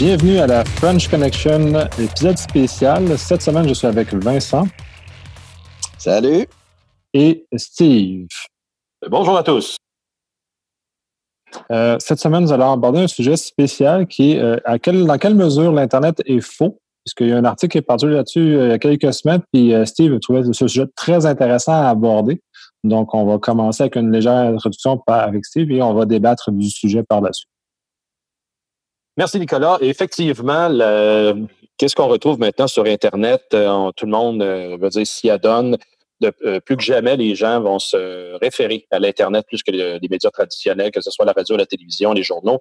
Bienvenue à la French Connection, épisode spécial. Cette semaine, je suis avec Vincent. Salut. Et Steve. Bonjour à tous. Euh, cette semaine, nous allons aborder un sujet spécial qui est euh, à dans quelle mesure l'Internet est faux. Puisqu'il y a un article qui est parti là-dessus euh, il y a quelques semaines, puis Steve trouvait ce sujet très intéressant à aborder. Donc, on va commencer avec une légère introduction avec Steve et on va débattre du sujet par la suite. Merci, Nicolas. effectivement, qu'est-ce qu'on retrouve maintenant sur Internet? tout le monde va dire s'y adonne. Euh, plus que jamais, les gens vont se référer à l'Internet plus que les, médias traditionnels, que ce soit la radio, la télévision, les journaux.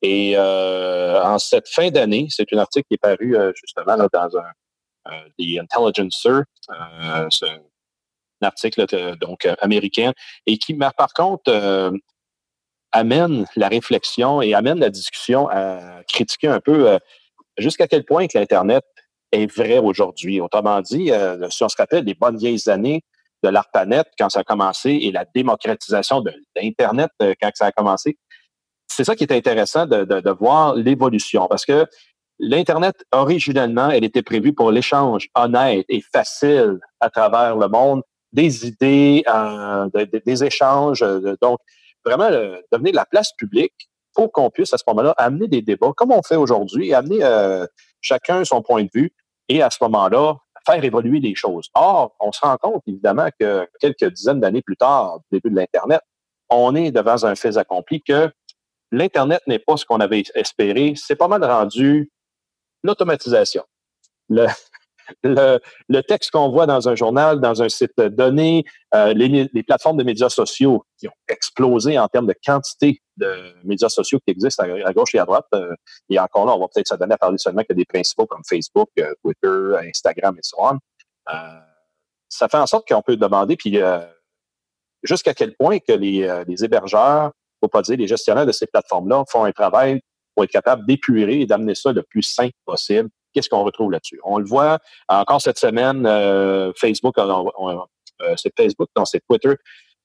Et euh, en cette fin d'année, c'est un article qui est paru euh, justement dans un The Intelligencer, un article donc américain, et qui, par contre, amène la réflexion et amène la discussion à critiquer un peu jusqu'à quel point l'Internet est vrai aujourd'hui. Autrement dit, euh, si on se rappelle des bonnes vieilles années de l'ARPANET quand ça a commencé et la démocratisation de l'Internet euh, quand ça a commencé, c'est ça qui est intéressant de, voir l'évolution parce que l'Internet, originellement, elle était prévue pour l'échange honnête et facile à travers le monde des idées, euh, des échanges. donc, vraiment, devenir la place publique pour qu'on puisse à ce moment-là amener des débats comme on fait aujourd'hui, amener chacun son point de vue et à ce moment-là, faire évoluer les choses. Or, on se rend compte évidemment que quelques dizaines d'années plus tard, du début de l'Internet, on est devant un fait accompli que l'Internet n'est pas ce qu'on avait espéré. C'est pas mal rendu l'automatisation. Le, texte qu'on voit dans un journal, dans un site donné, euh, les, plateformes de médias sociaux qui ont explosé en termes de quantité de médias sociaux qui existent à, gauche et à droite. Euh, et encore là, on va peut-être se donner à parler seulement que des principaux comme Facebook, euh, Twitter, Instagram et so on. ça fait en sorte qu'on peut demander, puis jusqu'à quel point que les, les hébergeurs, faut pas dire les gestionnaires de ces plateformes-là, font un travail pour être capable d'épurer et d'amener ça le plus simple possible qu'est-ce qu'on retrouve là-dessu? On le voit encore cette semaine, euh, Facebook, euh, c'est Facebook, non, c'est Twitter,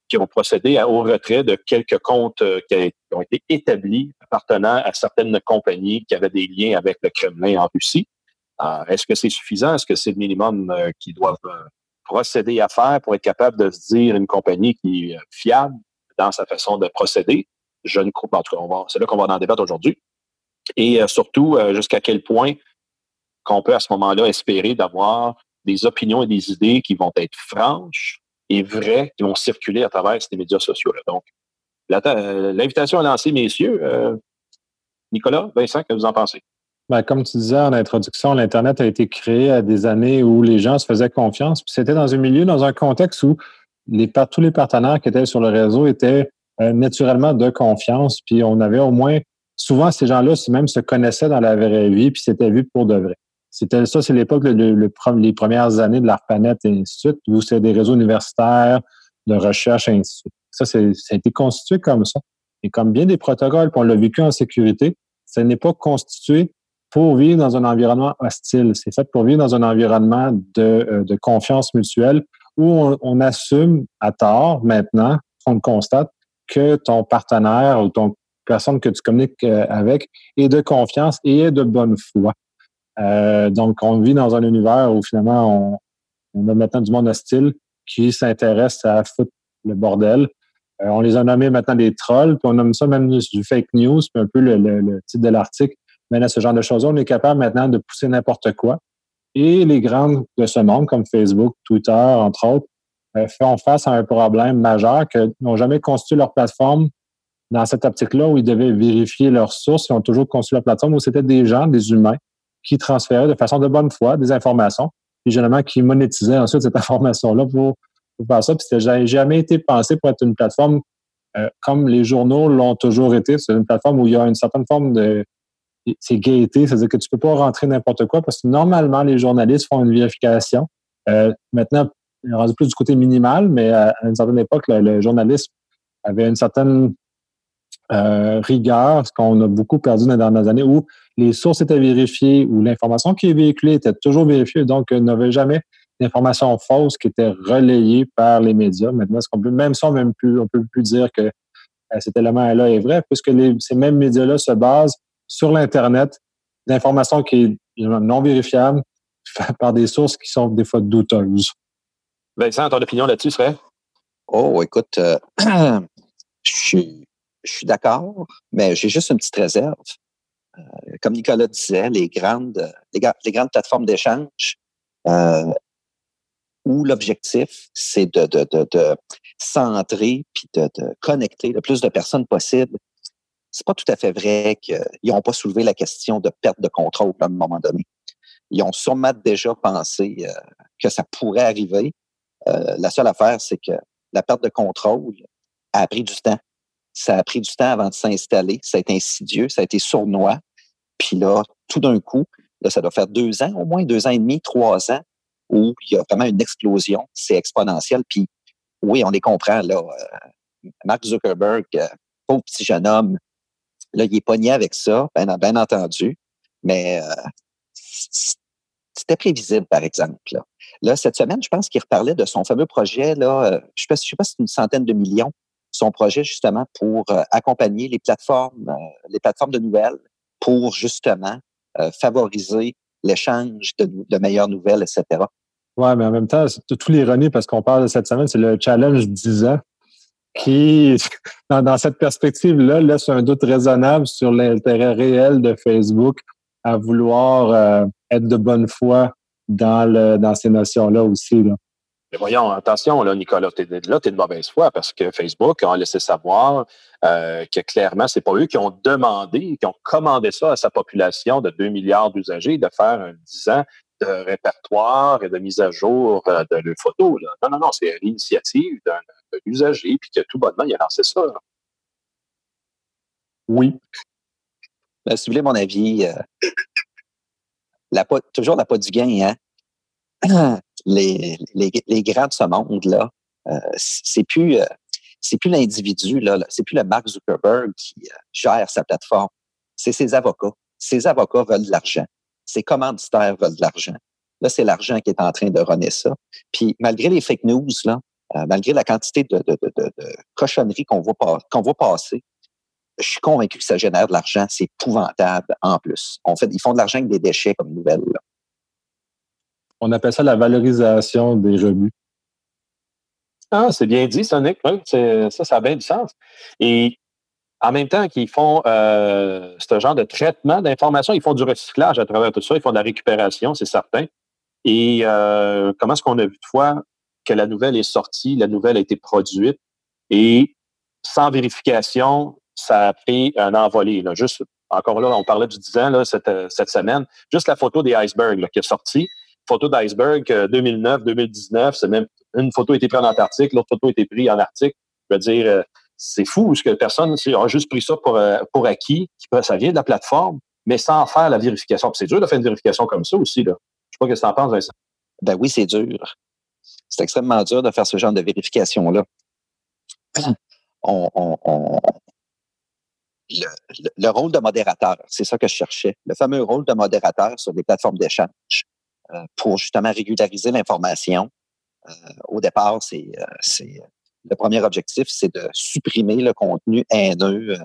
qui ont procédé au retrait de quelques comptes euh, qui, ont été établis appartenant à certaines compagnies qui avaient des liens avec le Kremlin en Russie. Est-ce que c'est suffisant? Est-ce que c'est le minimum qu'ils doivent procéder à faire pour être capable de se dire une compagnie qui est fiable dans sa façon de procéder? Je ne crois pas. En c'est là qu'on va en débattre aujourd'hui. Et surtout, jusqu'à quel point qu'on peut à ce moment-là espérer d'avoir des opinions et des idées qui vont être franches et vraies, qui vont circuler à travers ces médias sociaux-là. Donc, euh, l'invitation à lancer, messieurs. Euh, Nicolas, Vincent, que vous en pensez? Ben, comme tu disais en introduction, l'Internet a été créé à des années où les gens se faisaient confiance. Puis c'était dans un milieu, dans un contexte où tous les partenaires qui étaient sur le réseau étaient euh, naturellement de confiance. Puis on avait au moins, souvent ces gens-là même se connaissaient dans la vraie vie, puis c'était vu pour de vrai. C'était ça, c'est l'époque, le, les premières années de l'ARPANET et ainsi de suite, où c'est des réseaux universitaires de recherche et ainsi de suite. Ça, ça a été constitué comme ça. Et comme bien des protocoles, puis on l'a vécu en sécurité, ça n'est pas constitué pour vivre dans un environnement hostile. C'est fait pour vivre dans un environnement de, euh, de confiance mutuelle où on, on, assume à tort maintenant, on constate, que ton partenaire ou ton personne que tu communiques euh, avec est de confiance et est de bonne foi. Euh, donc, on vit dans un univers où finalement, on, a maintenant du monde hostile qui s'intéresse à foutre le bordel. Euh, on les a nommés maintenant des trolls, puis on nomme ça même du fake news, puis un peu le, titre de l'article à ce genre de choses. On est capable maintenant de pousser n'importe quoi. Et les grandes de ce monde, comme Facebook, Twitter, entre autres, euh, font face à un problème majeur que n'ont jamais constitué leur plateforme dans cette optique-là où ils devaient vérifier leurs sources. Ils ont toujours construit leur plateforme où c'était des gens, des humains, qui transférait de façon de bonne foi des informations, et généralement qui monétisait ensuite cette information-là pour, faire ça. Puis c'était jamais été pensé pour être une plateforme euh, comme les journaux l'ont toujours été. C'est une plateforme où il y a une certaine forme de c'est gaieté, c'est-à-dire que tu peux pas rentrer n'importe quoi parce que normalement les journalistes font une vérification. Euh, maintenant, rendu plus du côté minimal, mais à, une certaine époque, le, le journalisme avait une certaine euh, rigueur, ce qu'on a beaucoup perdu dans les dernières années, où les sources étaient vérifiées, où l'information qui est véhiculée était toujours vérifiée, donc il n'y avait jamais d'informations fausses qui étaient relayées par les médias. Maintenant, ce qu'on peut, même ça, même plus, on peut plus dire que euh, cet élément-là est vrai, puisque ces mêmes médias-là se basent sur l'Internet d'informations qui est non vérifiable par des sources qui sont des fois douteuses. Vincent, ton opinion là-dessus serait? Oh, écoute, euh, je suis, je suis d'accord, mais j'ai juste une petite réserve. Euh, comme Nicolas disait, les grandes, plateformes d'échange euh, où l'objectif, c'est de, centrer puis de, connecter le plus de personnes possible. C'est pas tout à fait vrai qu'ils n'ont pas soulevé la question de perte de contrôle à un moment donné. Ils ont sûrement déjà pensé euh, que ça pourrait arriver. La seule affaire, c'est que la perte de contrôle a pris du temps. Ça a pris du temps avant de s'installer. Ça a été insidieux, ça a été sournois. Puis là, tout d'un coup, là, ça doit faire deux ans, au moins deux ans et demi, trois ans, où il y a vraiment une explosion. C'est exponentiel. Puis oui, on les comprend, là. Euh, Mark Zuckerberg, euh, pauvre petit jeune homme, là, il est pogné avec ça, bien, entendu. Mais euh, c'était prévisible, par exemple. Là. cette semaine, je pense qu'il reparlait de son fameux projet, là, je ne sais, pas si c'est une centaine de millions, son projet justement pour accompagner les plateformes, les plateformes de nouvelles pour justement favoriser l'échange de, meilleures nouvelles, etc. Oui, mais en même temps, c'est toute l'ironie parce qu'on parle de cette semaine, c'est le challenge 10 ans qui, dans, cette perspective-là, laisse un doute raisonnable sur l'intérêt réel de Facebook à vouloir euh, être de bonne foi dans, le, dans ces notions-là aussi. Mais voyons, attention, là, Nicolas, tu es, là, tu es de mauvaise foi parce que Facebook a laissé savoir euh, que clairement, c'est pas eux qui ont demandé, qui ont commandé ça à sa population de 2 milliards d'usagers de faire un 10 ans de répertoire et de mise à jour euh, de leurs photos. Là. Non, non, non, c'est l'initiative d'un usager, puis que tout bonnement, il a lancé ça. Oui. Ben, si vous voulez mon avis, euh, la toujours la pas du gain, hein? les, les, les grands de ce monde-là, euh, c'est plus, euh, c'est plus l'individu, là, c'est plus le Mark Zuckerberg qui euh, gère sa plateforme. C'est ses avocats. Ses avocats veulent de l'argent. Ses commanditaires veulent de l'argent. Là, c'est l'argent qui est en train de runner ça. Puis, malgré les fake news, là, malgré la quantité de, de, de, de cochonneries qu'on voit, qu'on voit passer, je suis convaincu que ça génère de l'argent. C'est épouvantable en plus. On fait, ils font de l'argent avec des déchets comme nouvelle. Là. On appelle ça la valorisation des revenus. Ah, c'est bien dit, Sonic. ça, ça a bien du sens. Et en même temps qu'ils font euh, ce genre de traitement d'informations, ils font du recyclage à travers tout ça, ils font de la récupération, c'est certain. Et euh, comment est-ce qu'on a vu de fois que la nouvelle est sortie, la nouvelle a été produite? Et sans vérification, ça a pris un envolé. Juste, encore là, on parlait du 10 ans cette semaine, juste la photo des icebergs qui est sortie photo d'iceberg 2009-2019, euh, c'est même une photo a été prise en Antarctique, l'autre photo a été prise en Arctique. Je veux dire, euh, c'est fou ce que personne a juste pris ça pour, euh, pour acquis, ça vient de la plateforme, mais sans faire la vérification. C'est dur de faire une vérification comme ça aussi. Là. Je sais pas ce que tu en penses, Vincent. Ben oui, c'est dur. C'est extrêmement dur de faire ce genre de vérification-là. le, rôle de modérateur, c'est ça que je cherchais. Le fameux rôle de modérateur sur des plateformes d'échange. Euh, pour justement régulariser l'information. Euh, au départ, c'est euh, le premier objectif, c'est de supprimer le contenu haineux,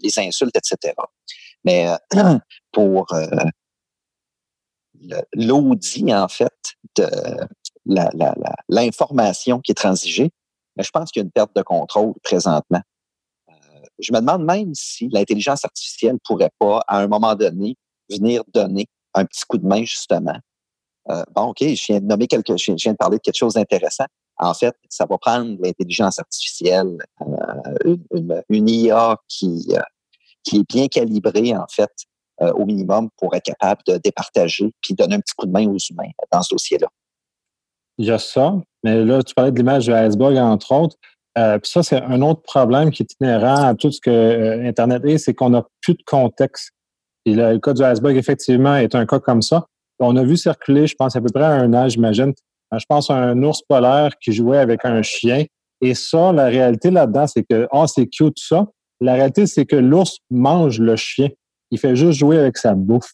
les insultes, etc. Mais pour l'audit, en fait, de l'information qui est transigée, mais je pense qu'il y a une perte de contrôle présentement. je me demande même si l'intelligence artificielle pourrait pas, à un moment donné, venir donner un petit coup de main, justement, euh, bon, OK, je viens de nommer quelque, je viens de parler de quelque chose d'intéressant. En fait, ça va prendre l'intelligence artificielle, euh, une, IA qui, euh, qui est bien calibrée, en fait, au minimum pour être capable de départager puis donner un petit coup de main aux humains dans ce dossier-là. Il y a ça, mais là, tu parlais de l'image de iceberg, entre autres. puis ça, c'est un autre problème qui est inhérent à tout ce que Internet est, c'est qu'on n'a plus de contexte. Et le cas du iceberg, effectivement, est un cas comme ça. On a vu circuler, je pense, à peu près à un an, j'imagine, je pense, un ours polaire qui jouait avec un chien. Et ça, la réalité là-dedans, c'est que, ah, oh, c'est cute, ça. La réalité, c'est que l'ours mange le chien. Il fait juste jouer avec sa bouffe.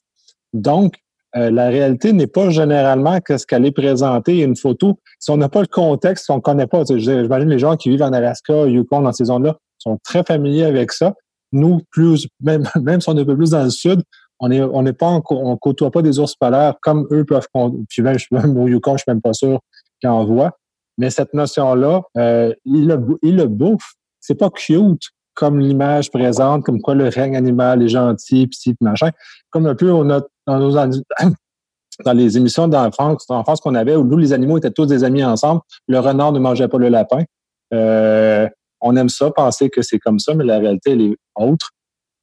Donc, euh, la réalité n'est pas généralement que ce qu'elle est présentée, une photo. Si on n'a pas le contexte, si on ne connaît pas, j'imagine les gens qui vivent en Alaska, Yukon, dans ces zones-là, sont très familiers avec ça. Nous, plus, même, même si on est un peu plus dans le sud, on est, on n'est pas, on côtoie pas des ours polaires comme eux peuvent, puis même, même au Yukon, je suis même pas sûr qu'ils en voient. Mais cette notion-là, euh, il, le, il le bouffe. C'est pas cute comme l'image présente, comme quoi le règne animal est gentil, pis machin. Comme un peu on dans les émissions d'enfance France qu'on avait, où nous, les animaux étaient tous des amis ensemble, le renard ne mangeait pas le lapin. Euh, on aime ça, penser que c'est comme ça, mais la réalité, elle est autre.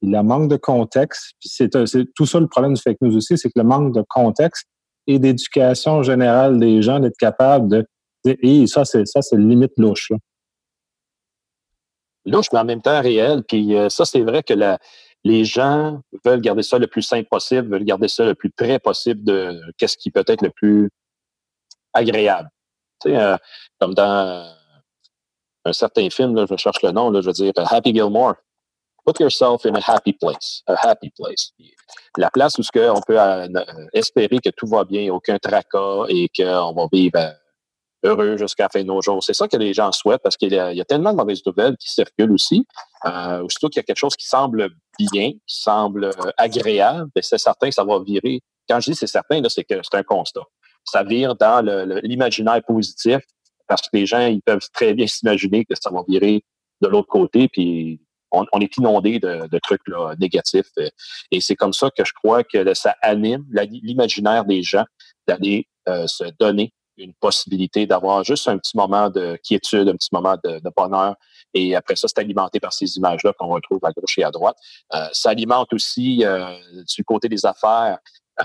A manque de contexte. Puis c'est tout ça le problème du fake news aussi, c'est que le manque de contexte et d'éducation générale des gens d'être capable de et ça, c'est ça, c'est limite louche. Louche, mais en même temps réel. Puis euh, ça, c'est vrai que les gens veulent garder ça le plus simple possible, veulent garder ça le plus près possible de qu'est-ce qui peut être le plus agréable. Tu sais, euh, comme dans un certain film, je cherche le nom, là, je veux dire Happy Gilmore. Put yourself in a happy place. A happy place. La place où on peut euh, espérer que tout va bien, aucun tracas et qu'on va vivre heureux jusqu'à la fin de nos jours. C'est ça que les gens souhaitent parce qu'il y, a tellement de mauvaises nouvelles qui circulent aussi. Euh, qu'il y a quelque chose qui semble bien, qui semble euh, agréable, ben, c'est certain que ça va virer. Quand je dis c'est certain, c'est que c'est un constat. Ça vire dans l'imaginaire positif parce que les gens ils peuvent très bien s'imaginer que ça va virer de l'autre côté, puis on, est inondé de, trucs négatifs. Et c'est comme ça que je crois que ça anime l'imaginaire des gens d'aller euh, se donner une possibilité d'avoir juste un petit moment de quiétude, un petit moment de, bonheur. Et après ça, c'est alimenté par ces images-là qu'on retrouve à gauche et à droite. Euh, ça alimente aussi, euh, du côté des affaires, euh,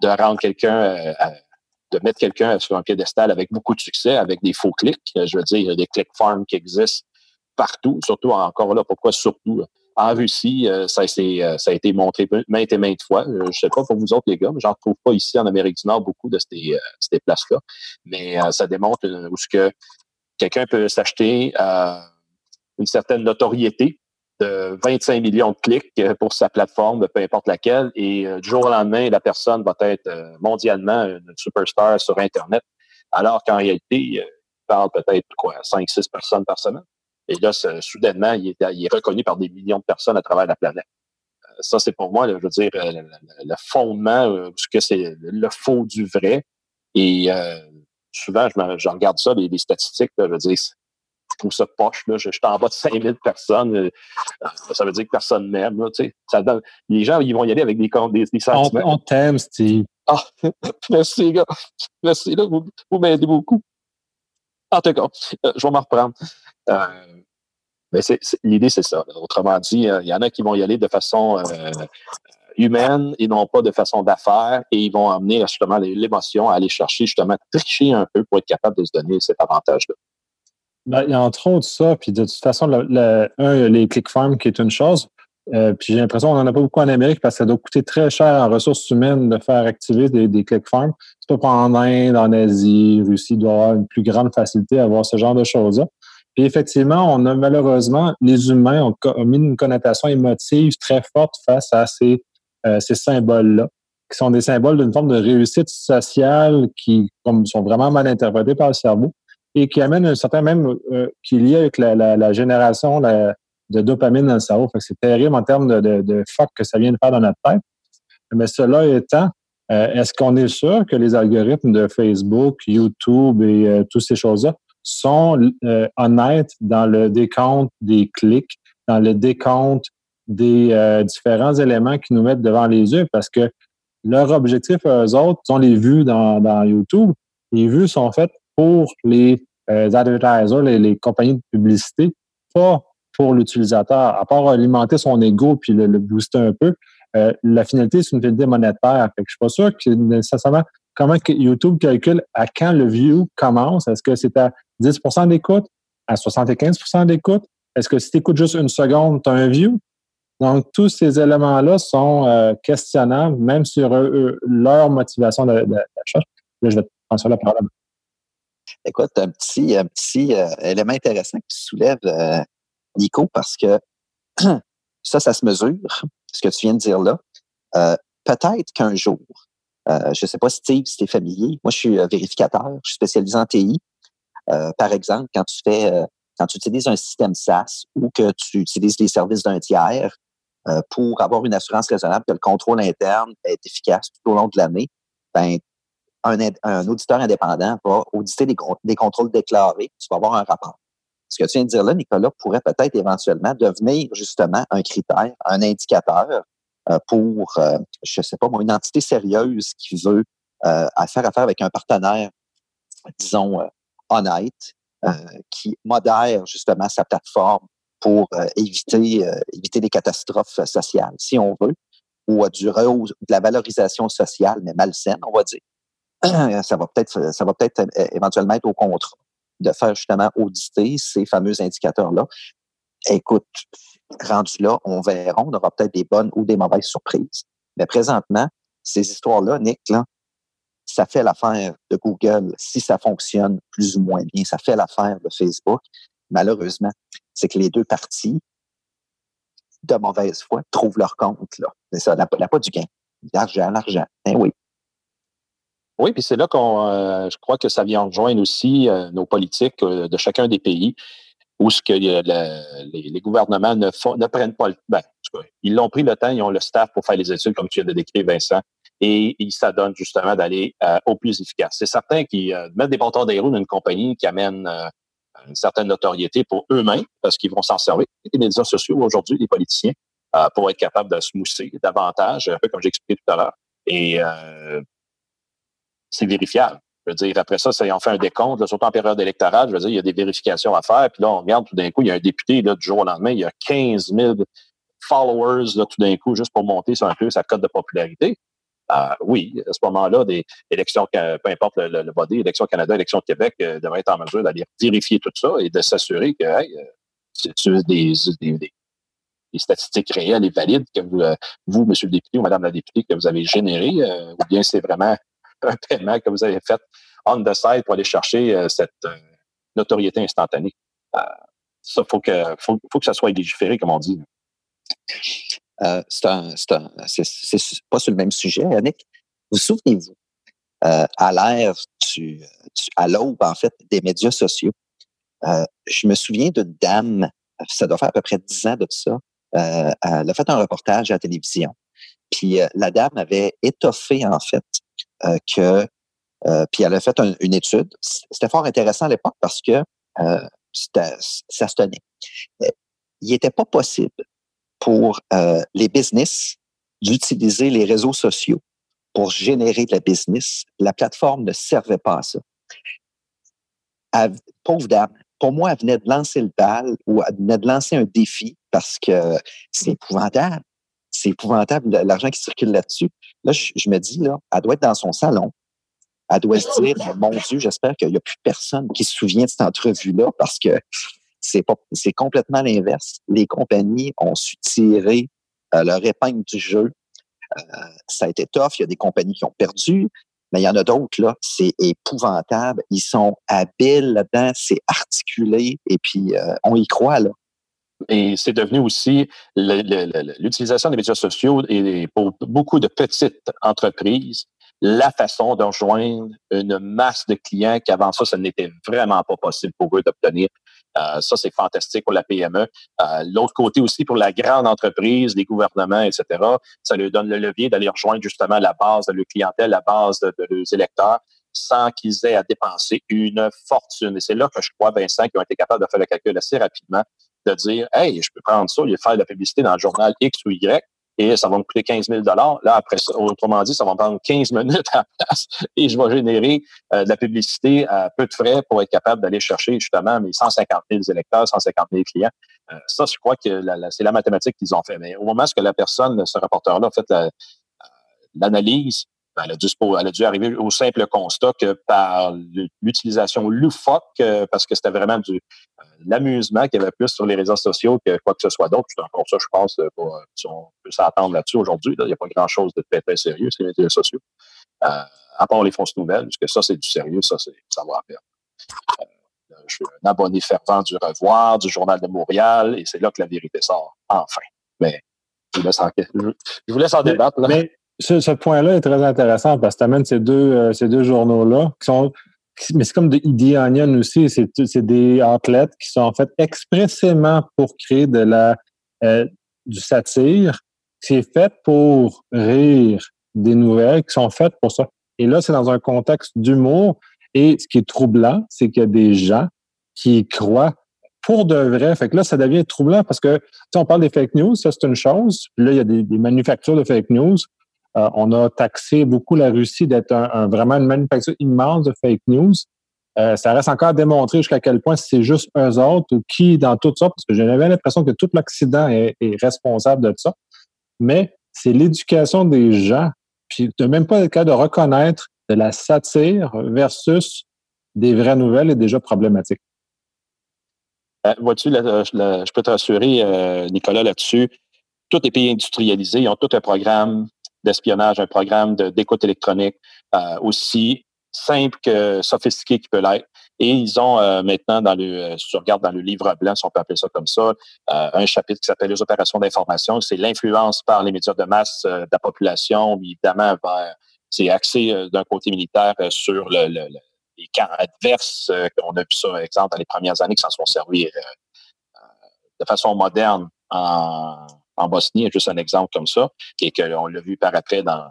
de rendre quelqu'un, de mettre quelqu'un sur un piédestal avec beaucoup de succès, avec des faux clics. Je veux dire, il y a des click farms qui existent partout, surtout encore là, pourquoi surtout? En Russie, euh, ça, euh, ça, a été montré maintes et maintes fois. Euh, je ne sais pas pour vous autres, les gars, mais j'en trouve pas ici en Amérique du Nord beaucoup de ces, ces places-là. Mais ça démontre où que quelqu'un peut s'acheter une certaine notoriété de 25 millions de clics pour sa plateforme, peu importe laquelle, et du jour au lendemain, la personne va être mondialement une superstar sur Internet, alors qu'en réalité, il parle peut-être quoi, 5-6 personnes par semaine. Et là, soudainement, il est, reconnu par des millions de personnes à travers la planète. Euh, ça, c'est pour moi, je veux dire, euh, le, fondement, euh, ce que c'est le faux du vrai. Et souvent, je, regarde ça, les, statistiques, je veux dire, je trouve ça poche. Là, je, suis en bas de 5000 personnes. ça veut dire que personne m'aime. les gens, ils vont y aller avec des, des, des sentiments. On, t'aime, Steve. Ah, merci, gars. Merci, là, vous, vous m'aidez beaucoup. En tout cas, je vais m'en reprendre. Euh, mais l'idée, c'est ça. Autrement dit, euh, il y en a qui vont y aller de façon euh, humaine et non pas de façon d'affaires et ils vont amener justement l'émotion à aller chercher justement tricher un peu pour être capable de se donner cet avantage-là. Ben, entre autres ça, puis de toute façon, un, les click farms qui est une chose, puis j'ai l'impression qu'on n'en a pas beaucoup en Amérique parce que ça doit coûter très cher en ressources humaines de faire activer des, des click farms. C'est pas en Inde, en Asie, Russie doit avoir une plus grande facilité à avoir ce genre de choses-là. Puis effectivement, on a malheureusement, les humains ont, mis une connotation émotive très forte face à ces, euh, ces symboles-là, qui sont des symboles d'une forme de réussite sociale qui comme, sont vraiment mal interprétés par le cerveau et qui amènent un certain même euh, qui est lié avec la, la, génération de dopamine dans le cerveau. c'est terrible en termes de, de, de fuck que ça vient de faire dans notre tête. Mais cela étant, euh, est-ce qu'on est sûr que les algorithmes de Facebook, YouTube et euh, toutes ces choses-là sont euh, honnêtes dans le décompte des clics, dans le décompte des euh, différents éléments qui nous mettent devant les yeux parce que leur objectif, eux autres, sont les vues dans, YouTube. Les vues sont faites pour les euh, advertisers, les, compagnies de publicité, pas pour l'utilisateur. À part alimenter son ego puis le, booster un peu, la finalité, c'est une finalité monétaire. Fait que je suis pas sûr que nécessairement comment YouTube calcule à quand le view commence. Est-ce que c'est à 10% d'écoute, à 75% d'écoute? Est-ce que si tu écoutes juste une seconde, tu as un view? Donc, tous ces éléments-là sont euh, questionnables, même sur leur motivation d'achat. Là, je vais te prendre la parole. Écoute, un petit, un petit euh, élément intéressant qui soulève euh, Nico, parce que ça, ça se mesure, ce que tu viens de dire là. Peut-être qu'un jour, je ne sais pas, Steve, si tu es familier, moi, je suis vérificateur, je suis spécialisé en TI. Euh, par exemple, quand tu fais, euh, quand tu utilises un système SaaS ou que tu utilises les services d'un tiers, pour avoir une assurance raisonnable que le contrôle interne est efficace tout au long de l'année, ben, un, auditeur indépendant va auditer des, des contrôles déclarés, tu vas avoir un rapport. Ce que tu viens de dire là, Nicolas, pourrait peut-être éventuellement devenir justement un critère, un indicateur euh, pour, euh, je ne sais pas, une entité sérieuse qui veut euh, faire affaire avec un partenaire, disons, honnête, qui modère justement sa plateforme pour éviter, éviter des catastrophes sociales, si on veut, ou du de la valorisation sociale, mais malsaine, on va dire. Ça va peut-être, ça va peut-être éventuellement être au contrat de faire justement auditer ces fameux indicateurs-là. Écoute, rendu là, on verra, on aura peut-être des bonnes ou des mauvaises surprises. Mais présentement, ces histoires-là, Nick, là, ça fait l'affaire de Google si ça fonctionne plus ou moins bien. Ça fait l'affaire de Facebook. Malheureusement, c'est que les deux parties, de mauvaise foi, trouvent leur compte. Là. C'est ça, n'a pas du gain. L'argent, l'argent. Ben oui. Oui, puis c'est là qu'on, euh, je crois que ça vient rejoindre aussi euh, nos politiques euh, de chacun des pays, où ce que les, gouvernements ne, ne prennent pas le ben, ils l'ont pris le temps, ils ont le staff pour faire les études, comme tu viens de décrire, Vincent, et ils s'adonnent justement d'aller au plus efficace. C'est certain qu'ils mettent des bâtons des roues dans une compagnie qui amène une certaine notoriété pour eux-mêmes, parce qu'ils vont s'en servir. Les médias sociaux aujourd'hui, les politiciens, pour être capables de se mousser davantage, un peu comme j'ai expliqué tout à l'heure. Et c'est vérifiable. Je veux dire, après ça, on fait un décompte, surtout en période électorale, je veux dire, il y a des vérifications à faire. Puis là, on regarde tout d'un coup, il y a un député, là, du jour au lendemain, il y a 15 000 followers, là, tout d'un coup, juste pour monter un peu sa cote de popularité. Euh, oui, à ce moment-là, des élections, peu importe le, le, body, élections Canada, élections Québec, euh, devraient être en mesure d'aller vérifier tout ça et de s'assurer que hey, euh, c'est des, des, statistiques réelles et valides que vous, euh, vous, monsieur le député ou madame la députée, que vous avez généré, ou bien c'est vraiment un paiement que vous avez fait on the side pour aller chercher euh, cette euh, notoriété instantanée. Euh, ça, faut que, faut, que ça soit légiféré, comme on dit. C'est pas sur le même sujet, Yannick. Vous souvenez-vous, à l'ère à l'aube, en fait, des médias sociaux, je me souviens d'une dame, ça doit faire à peu près dix ans de ça, elle a fait un reportage à la télévision. Puis la dame avait étoffé, en fait, euh, que euh, puis elle a fait une étude. C'était fort intéressant à l'époque parce que euh, ça se tenait. Il n'était pas possible pour les business d'utiliser les réseaux sociaux pour générer de la business. La plateforme ne servait pas à ça. pauvre dame, pour moi, elle venait de lancer le bal ou elle venait de lancer un défi parce que c'est épouvantable. C'est épouvantable l'argent qui circule là-dessus. Là, je, me dis, là, elle doit être dans son salon. Elle doit se dire, mon Dieu, j'espère qu'il n'y a plus personne qui se souvient de cette entrevue-là parce que c'est pas, c'est complètement l'inverse. Les compagnies ont su tirer euh, leur épingle du jeu. Euh, ça a été tough. Il y a des compagnies qui ont perdu, mais il y en a d'autres, là, c'est épouvantable. Ils sont habiles là-dedans, c'est articulé, et puis euh, on y croit, là. Et c'est devenu aussi l'utilisation des médias sociaux et pour beaucoup de petites entreprises la façon de rejoindre une masse de clients qu'avant ça, ce n'était vraiment pas possible pour eux d'obtenir. Euh, ça, c'est fantastique pour la PME. Euh, l'autre côté aussi, pour la grande entreprise, les gouvernements, etc., ça leur donne le levier d'aller rejoindre justement la base de leur clientèle, la base de, de leurs électeurs, sans qu'ils aient à dépenser une fortune. Et c'est là que je crois, Vincent, qu'ils ont été capables de faire le calcul assez rapidement de dire, hey, je peux prendre ça, de faire de la publicité dans le journal X ou Y, et ça va me coûter 15 000 Là, après autrement dit, ça va me prendre 15 minutes à la place et je vais générer euh, de la publicité à peu de frais pour être capable d'aller chercher justement mes 150 000 électeurs, 150 000 clients. Euh, ça, je crois que c'est la mathématique qu'ils ont fait. Mais au moment où la personne, ce rapporteur-là, a fait euh, l'analyse, elle, a dû, elle, a dû, arriver au simple constat que par l'utilisation loufoque, euh, parce que c'était vraiment du euh, l'amusement qu'il y avait plus sur les réseaux sociaux que quoi que ce soit d'autre. C'est encore ça, je pense, euh, pour, si on peut s'attendre là-dessus aujourd'hui. Il n'y a pas grand-chose de très, très sérieux sur les réseaux sociaux. à part les fausses nouvelles, parce que ça, c'est du sérieux, ça, c'est savoir faire. je suis un abonné fervent du Revoir, du Journal de Montréal, et c'est là que la vérité sort, enfin. Mais je vous laisse en, je vous laisse en débattre. Là ce, point-là est très intéressant parce que tu amènes ces deux, euh, deux journaux-là qui sont. Mais c'est comme de ID Onion aussi, c'est des athlètes qui sont en fait expressément pour créer de la, euh, du satire, c'est fait pour rire des nouvelles qui sont faites pour ça. Et là, c'est dans un contexte d'humour. Et ce qui est troublant, c'est qu'il y a des gens qui croient pour de vrai. Fait que là, ça devient troublant parce que, si on parle des fake news, ça, c'est une chose. Puis là, il y a des, manufactures de fake news. Euh, on a taxé beaucoup la Russie d'être un, vraiment une manufacture immense de fake news. Euh, ça reste encore à démontrer jusqu'à quel point c'est juste eux autres ou qui dans tout ça, parce que j'avais l'impression que tout l'Occident est, responsable de ça. Mais c'est l'éducation des gens, puis de même pas le cas de reconnaître de la satire versus des vraies nouvelles est déjà problématique. Euh, vois-tu, je peux te rassurer, Nicolas, là-dessus. Tous les pays industrialisés, ils ont tout un programme d'espionnage, un programme d'écoute électronique, euh, aussi simple que sophistiqué qui peut l'être. Et ils ont maintenant, dans le, si tu regardes dans le livre blanc, si on peut appeler ça comme ça, un chapitre qui s'appelle les opérations d'information. C'est l'influence par les médias de masse de la population, évidemment, c'est axé d'un côté militaire sur le, le les camps adverses. Euh, on a vu ça, exemple, dans les premières années qui s'en sont servis euh, euh, de façon moderne en, Bosnie, juste un exemple comme ça, et qu'on l'a vu par après dans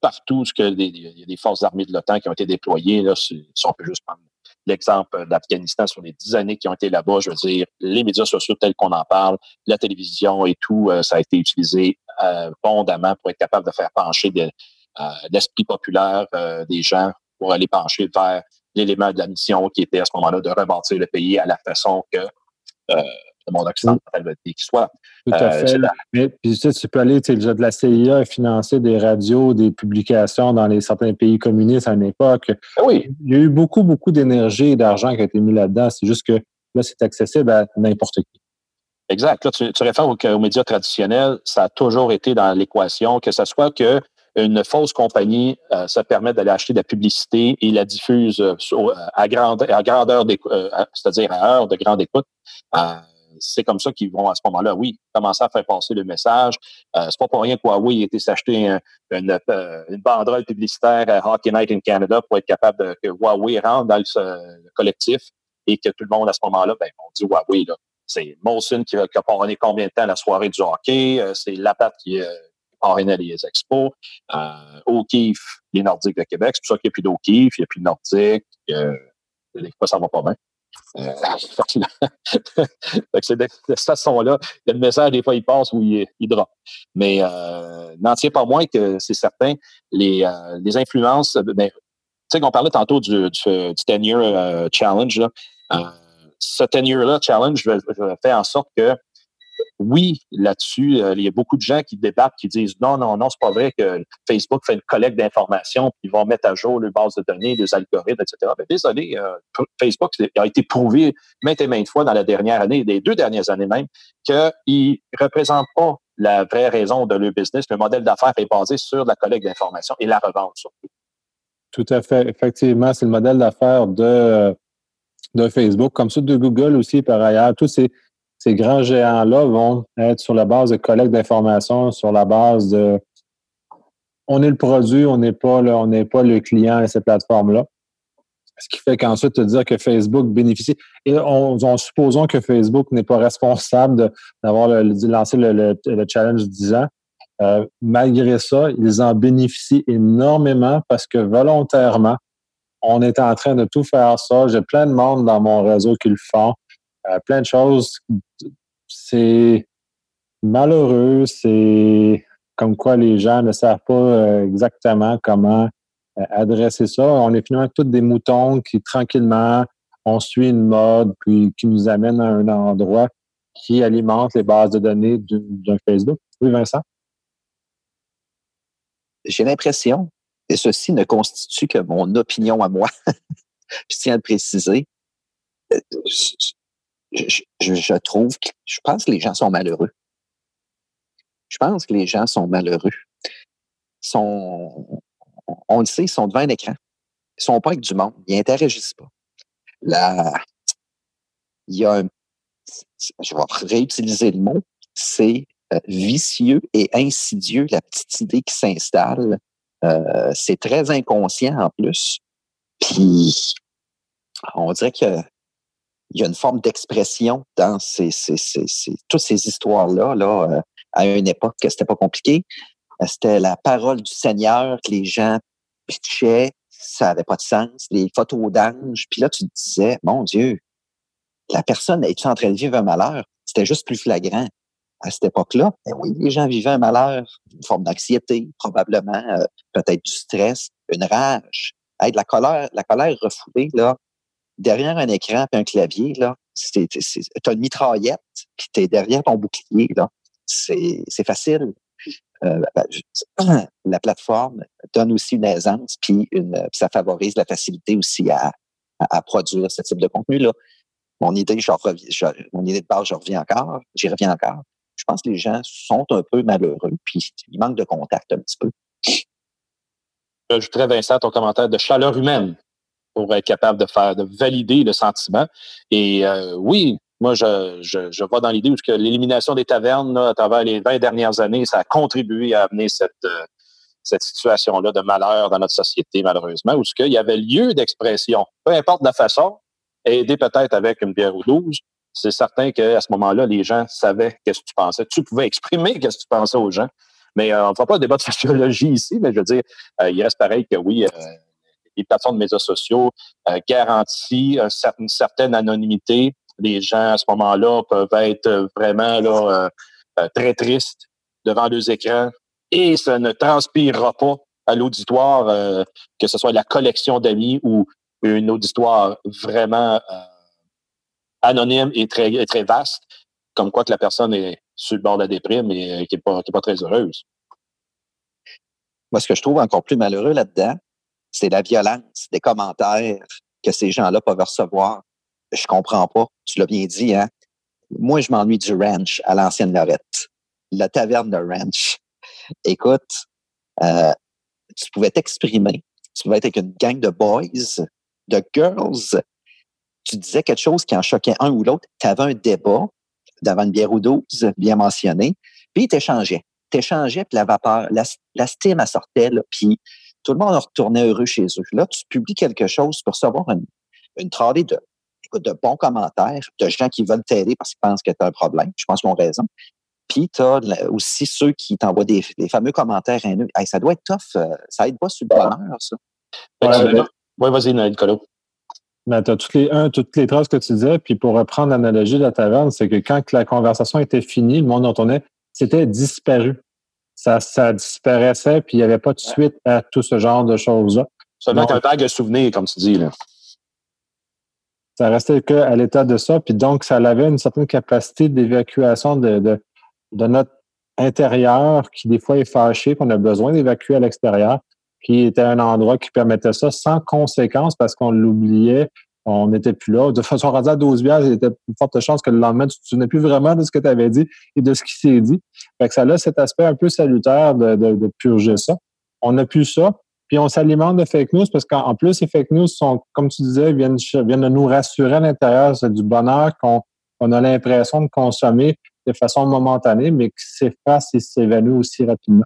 partout ce que a des forces armées de l'OTAN qui ont été déployées. Là, si on peut juste prendre l'exemple d'Afghanistan sur les dix années qui ont été là-bas, je veux dire, les médias sociaux tels qu'on en parle, la télévision et tout, ça a été utilisé abondamment pour être capable de faire pencher l'esprit populaire des gens pour aller pencher vers l'élément de la mission qui était à ce moment-là de rebâtir le pays à la façon que euh, monde occidental veut qu'il soit. Tout à euh, fait. Mais, puis, tu, sais, tu peux aller, tu sais, de la CIA a financé des radios, des publications dans les, certains pays communistes à une époque. Ah oui. Il y a eu beaucoup, beaucoup d'énergie et d'argent qui a été mis là-dedans. C'est juste que là, c'est accessible à n'importe qui. Exact. Là, tu, tu réfères aux, aux, médias traditionnels, ça a toujours été dans l'équation, que ce soit que une fausse compagnie, euh, ça permet d'aller acheter de la publicité et la diffuse euh, euh, à, grande, à grandeur, c'est-à-dire à heure de grande écoute. C'est comme ça qu'ils vont à ce moment-là, oui, commencer à faire passer le message. c'est pas pour rien que Huawei a été s'acheter une, une banderole publicitaire à Hockey Night in Canada pour être capable de, que Huawei rentre dans le, collectif et que tout le monde à ce moment-là, ben, on dit Huawei, là. C'est Molson qui, qui a parrainé combien de temps la soirée du hockey. c'est Lapat qui, parrainait les expos. Euh, O'Keeffe, les Nordiques de Québec. C'est pour ça qu'il n'y a plus d'O'Keeffe, il n'y a plus de Nordiques. Euh, des fois, ça va pas bien. Euh, c'est de, cette façon-là. Il le message, des fois, il passe ou il, il drop. Mais euh, n'en tient pas moins que c'est certain, les, euh, les influences, ben, tu sais qu'on parlait tantôt du, tenure euh, challenge. Euh, ce tenure-là challenge fait en sorte que oui, là-dessus, euh, il y a beaucoup de gens qui débattent, qui disent non, non, non, c'est pas vrai que Facebook fait une collecte d'informations, puis ils vont mettre à jour les bases de données, les algorithmes, etc. Mais désolé, euh, Facebook a été prouvé maintes et maintes fois dans la dernière année, les deux dernières années même, qu'il ne représente pas la vraie raison de leur business. Le modèle d'affaires est basé sur la collecte d'informations et la revente surtout. Tout à fait. Effectivement, c'est le modèle d'affaires de, de Facebook, comme ça de Google aussi, par ailleurs. Tous ces, ces grands géants-là vont être sur la base de collecte d'informations, sur la base de on est le produit, on n'est pas le, on pas le client à cette plateforme-là. Ce qui fait qu'ensuite, te dire que Facebook bénéficie. Et on, supposons que Facebook n'est pas responsable d'avoir lancé le, challenge 10 ans. Euh, malgré ça, ils en bénéficient énormément parce que volontairement, on est en train de tout faire ça. J'ai plein de monde dans mon réseau qui le font. Euh, plein de choses. C'est malheureux, c'est comme quoi les gens ne savent pas euh, exactement comment euh, adresser ça. On est finalement tous des moutons qui, tranquillement, on suit une mode, puis qui nous amène à un endroit qui alimente les bases de données d'un Facebook. Oui, Vincent? J'ai l'impression, et ceci ne constitue que mon opinion à moi, je tiens à préciser, je, trouve que je pense que les gens sont malheureux. Je pense que les gens sont malheureux. Sont, on le sait, ils sont devant un écran. Ils sont pas avec du monde. Ils interagissent pas. Là, il y a un, je vais réutiliser le mot, c'est euh, vicieux et insidieux, la petite idée qui s'installe. Euh, c'est très inconscient en plus. Puis, on dirait que il y a une forme d'expression dans ces, ces, ces, toutes ces histoires-là. Là, euh, à une époque que c'était pas compliqué. C'était la parole du Seigneur que les gens pitchaient, ça n'avait pas de sens. Les photos d'anges. Puis là, tu te disais, mon Dieu, la personne est en train de vivre un malheur? C'était juste plus flagrant. À cette époque-là, ben oui, les gens vivaient un malheur, une forme d'anxiété, probablement, euh, peut-être du stress, une rage. de la colère, la colère refoulée, là, derrière un écran et un clavier, là, tu as une mitraillette, puis tu es derrière ton bouclier, là. C'est facile. Euh, ben, la plateforme donne aussi une aisance, puis, une, ça favorise la facilité aussi à, produire ce type de contenu-là. Mon idée, je reviens, mon idée de base, je reviens encore, j'y reviens encore. Je pense que les gens sont un peu malheureux, puis il manque de contact un petit peu. J'ajouterais, Vincent, ton commentaire de chaleur humaine pour être capable de faire, de valider le sentiment. Et euh, oui, moi, je, je, je vois dans l'idée que l'élimination des tavernes à travers les 20 dernières années, ça a contribué à amener cette, euh, cette situation-là de malheur dans notre société, malheureusement, où il y avait lieu d'expression. Peu importe la façon, aider peut-être avec une bière ou douze, c'est certain qu'à ce moment-là, les gens savaient qu'est-ce que tu pensais. Tu pouvais exprimer qu'est-ce que tu pensais aux gens. Mais euh, on ne fera pas de débat de sociologie ici, mais je veux dire, euh, il reste pareil que oui, les plateformes de médias sociaux garantissent une certaine anonymité, les gens à ce moment-là peuvent être vraiment euh, euh, très tristes devant leurs écrans et ça ne transpirera pas à l'auditoire, euh, que ce soit la collection d'amis ou une auditoire vraiment anonyme et très, vaste, comme quoi que la personne est sur le bord de la déprime et qui n'est pas très heureuse. Moi, ce que je trouve encore plus malheureux là-dedans, c'est la violence des commentaires que ces gens-là peuvent recevoir je comprends pas. Tu l'as bien dit, hein? Moi, je m'ennuie du ranch à l'ancienne Lorette. La taverne de ranch. Écoute, euh, tu pouvais t'exprimer. Tu pouvais être avec une gang de boys, de girls. Tu disais quelque chose qui en choquait un ou l'autre. Tu avais un débat devant une bière ou douze, bien mentionné, puis t'échangeais. T'échangeais, puis la vapeur, la, la elle sortait, là, puis tout le monde retournait heureux chez eux. Là, tu publies quelque chose pour recevoir une, une de de bons commentaires de gens qui veulent t'aider parce qu'ils pensent que tu as un problème. Je pense qu'ils ont raison. Puis tu as aussi ceux qui t'envoient des, fameux commentaires haineux. ça doit être tough. Euh, ça aide pas sur le bonheur, ça. Oui, vas-y, Nicolas. Mais tu as toutes les, un, toutes les traces que tu disais, puis pour reprendre l'analogie de la taverne, c'est que quand la conversation était finie, le monde dont on est, c'était disparu. Ça, ça disparaissait, puis il n'y avait pas de suite à tout ce genre de choses-là. Ça doit être un tag de souvenirs, comme tu dis. Là. Ça restait qu'à l'état de ça. Puis donc, ça avait une certaine capacité d'évacuation de, de, notre intérieur qui, des fois, est fâché, qu'on a besoin d'évacuer à l'extérieur, qui était un endroit qui permettait ça sans conséquence parce qu'on l'oubliait, on n'était plus là. De façon rendue à 12 bières, il était une forte chance que le lendemain, tu ne te plus vraiment de ce que tu avais dit et de ce qui s'est dit. Ça a cet aspect un peu salutaire de, purger ça. On a plus ça. Puis on s'alimente de fake news parce qu'en plus, ces fake news sont, comme tu disais, viennent, viennent de nous rassurer à l'intérieur. C'est du bonheur qu'on a l'impression de consommer de façon momentanée, mais qui s'efface et s'évanouit aussi rapidement.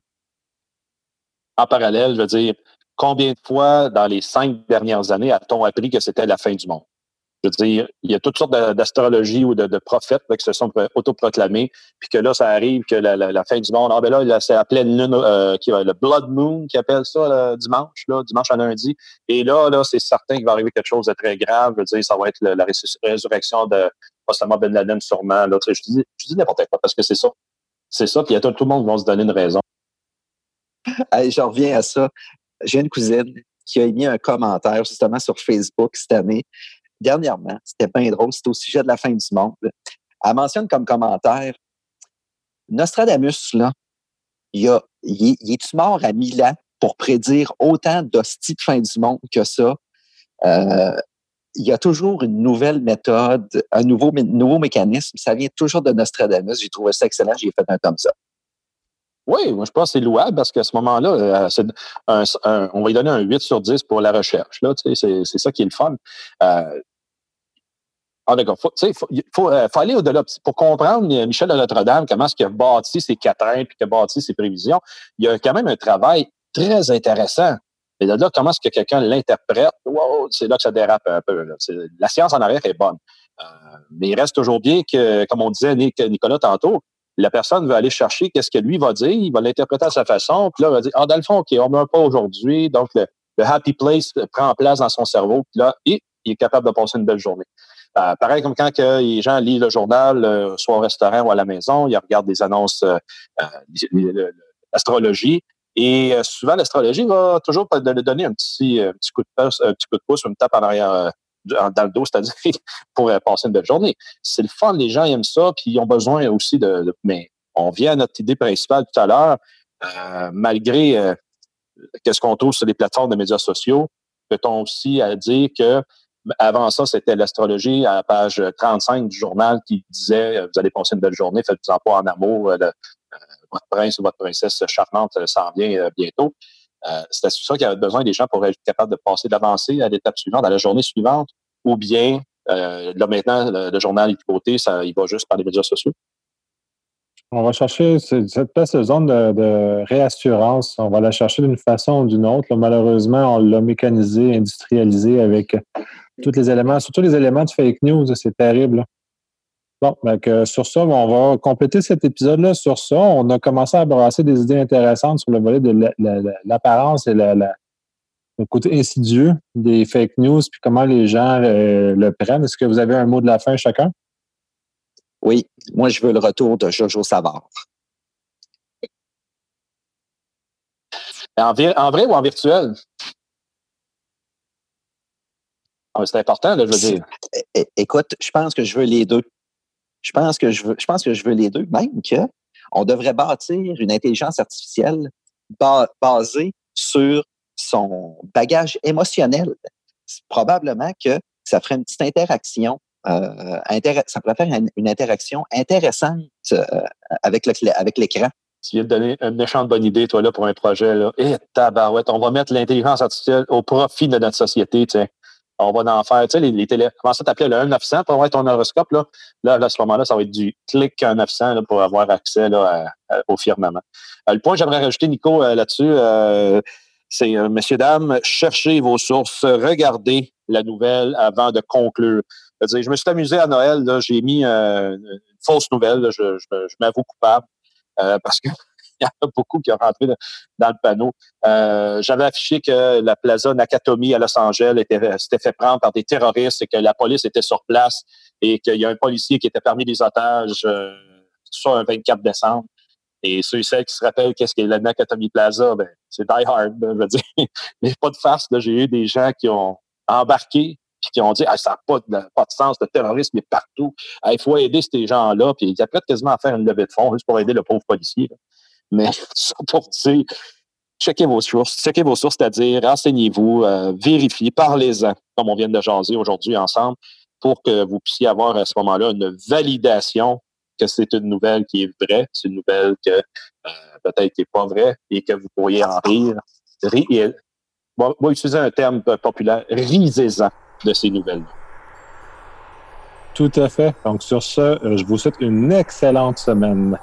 En parallèle, je veux dire, combien de fois dans les cinq dernières années a-t-on appris que c'était la fin du monde? Je veux dire, il y a toutes sortes d'astrologies ou de, prophètes qui se sont autoproclamés, puis que là, ça arrive que la, fin du monde, ah ben là, c'est la pleine lune, euh, le Blood Moon qui appelle ça le dimanche, là, dimanche à lundi. Et là, là, c'est certain qu'il va arriver quelque chose de très grave. Je veux dire, ça va être la résurrection de Osama Ben Laden sûrement. Là, je dis, je dis n'importe quoi parce que c'est ça. C'est ça, puis y a tout, le monde qui va se donner une raison. Allez, je reviens à ça. J'ai une cousine qui a émis un commentaire justement sur Facebook cette année dernièrement, c'était bien drôle, c'était au sujet de la fin du monde. Elle mentionne comme commentaire Nostradamus, là, il, a, il, est-tu mort à Milan pour prédire autant d'hosties de fin du monde que ça? Euh, il y a toujours une nouvelle méthode, un nouveau, mécanisme. Ça vient toujours de Nostradamus. J'ai trouvé ça excellent. J'ai fait un tome ça. Oui, moi je pense que c'est louable parce qu'à ce moment-là, euh, on va lui donner un 8 sur 10 pour la recherche. Là, c'est, ça qui est le fun. Euh, ah, d'accord. Il euh, faut, aller au-delà. Pour comprendre Michel de Notre-Dame, comment est-ce qu'il a bâti ses quatrains puis qu'il a bâti ses prévisions, il y a quand même un travail très intéressant. Et de là, comment est-ce que quelqu'un l'interprète? Wow, c'est là que ça dérape un peu. La science en arrière est bonne. Euh, mais il reste toujours bien que, comme on disait Nicolas tantôt, la personne va aller chercher qu'est-ce que lui va dire, il va l'interpréter à sa façon, puis là, il va dire, ah, dans le fond, OK, on meurt pas aujourd'hui, donc le, happy place prend place dans son cerveau, puis là, il est capable de passer une belle journée. Euh, pareil comme quand que les gens lisent le journal, euh, soit au restaurant ou à la maison, ils regardent des annonces euh, l'astrologie. Et souvent, l'astrologie va toujours donner un petit, petit, coup de pouce, un petit coup de pouce, une tape en arrière dans le dos, c'est-à-dire pour passer une belle journée. C'est le fun, les gens aiment ça, puis ils ont besoin aussi de, mais on vient à notre idée principale tout à l'heure, malgré qu'est-ce qu'on trouve sur les plateformes de médias sociaux, peut-on aussi dire que avant ça, c'était l'astrologie à la page 35 du journal qui disait euh, Vous allez passer une belle journée, faites-vous pas en amour, euh, euh, votre prince ou votre princesse charmante s'en vient bientôt. C'était ça qu'il y avait besoin des gens pour être capables de passer, d'avancer à l'étape suivante, à la journée suivante, ou bien là maintenant, le, journal est côté, ça, il va juste par les médias sociaux. On va chercher cette de zone de, réassurance. On va la chercher d'une façon ou d'une autre. malheureusement, on l'a mécanisé, industrialisé avec tous les éléments, surtout les éléments de fake news, c'est terrible. Bon, donc, sur ça, on va compléter cet épisode-là sur ça. On a commencé à brasser des idées intéressantes sur le volet de l'apparence et le côté insidieux des fake news, puis comment les gens euh, le prennent. Est-ce que vous avez un mot de la fin chacun? Oui, moi, je veux le retour de Jojo Savard. En, en vrai ou en virtuel? Ah, c'est important, là, je veux dire. Écoute, je pense que je veux les deux. Je pense que je veux, je pense que je veux les deux, même que on devrait bâtir une intelligence artificielle basée sur son bagage émotionnel. Probablement que ça ferait une petite interaction. Euh, ça pourrait faire une, interaction intéressante euh, avec l'écran. tu viens de donner une méchante bonne idée, toi, là, pour un projet. Là. Eh, tabarouette, on va mettre l'intelligence artificielle au profit de notre société. On va en faire, tu sais, les, les télé, comment ça t'appelait le 1900 pour avoir ton horoscope, là? Là, à ce moment-là, ça va être du clic 1900 là, pour avoir accès là, au firmament. Euh, le point que j'aimerais rajouter, Nico, euh, là-dessus, euh, c'est, messieurs, dames, cherchez vos sources, regardez la nouvelle avant de conclure. Je, je me suis amusé à Noël, j'ai mis une fausse nouvelle, je, je m'avoue coupable, parce que il y en a beaucoup qui ont rentré dans le panneau. Euh, j'avais affiché que la Plaza Nakatomi à Los Angeles s'était fait prendre par des terroristes et que la police était sur place et qu'il y a un policier qui était parmi les otages euh, sur un 24 décembre. Et ceux et celles qui se rappellent qu'est-ce qu'est la Nakatomi Plaza, ben, c'est die hard, je veux dire. Mais pas de farce, j'ai eu des gens qui ont embarqué puis qui ont dit ah, ça n'a pas, de, sens, le terrorisme est partout. il faut aider ces gens-là. Puis ils apprêtent quasiment à faire une levée de fonds juste pour aider le pauvre policier. Mais ça pour dire, checkez vos sources, checkez vos sources, c'est-à-dire renseignez-vous, euh, vérifiez, parlez-en, comme on vient de jaser aujourd'hui ensemble, pour que vous puissiez avoir à ce moment-là une validation que c'est une nouvelle qui est vraie, c'est une nouvelle que euh, peut-être qui n'est pas vraie et que vous pourriez en rire. Rire bon, moi, utiliser un terme populaire, risez-en de ces nouvelles. Tout à fait. Donc, sur ce, euh, je vous souhaite une excellente semaine.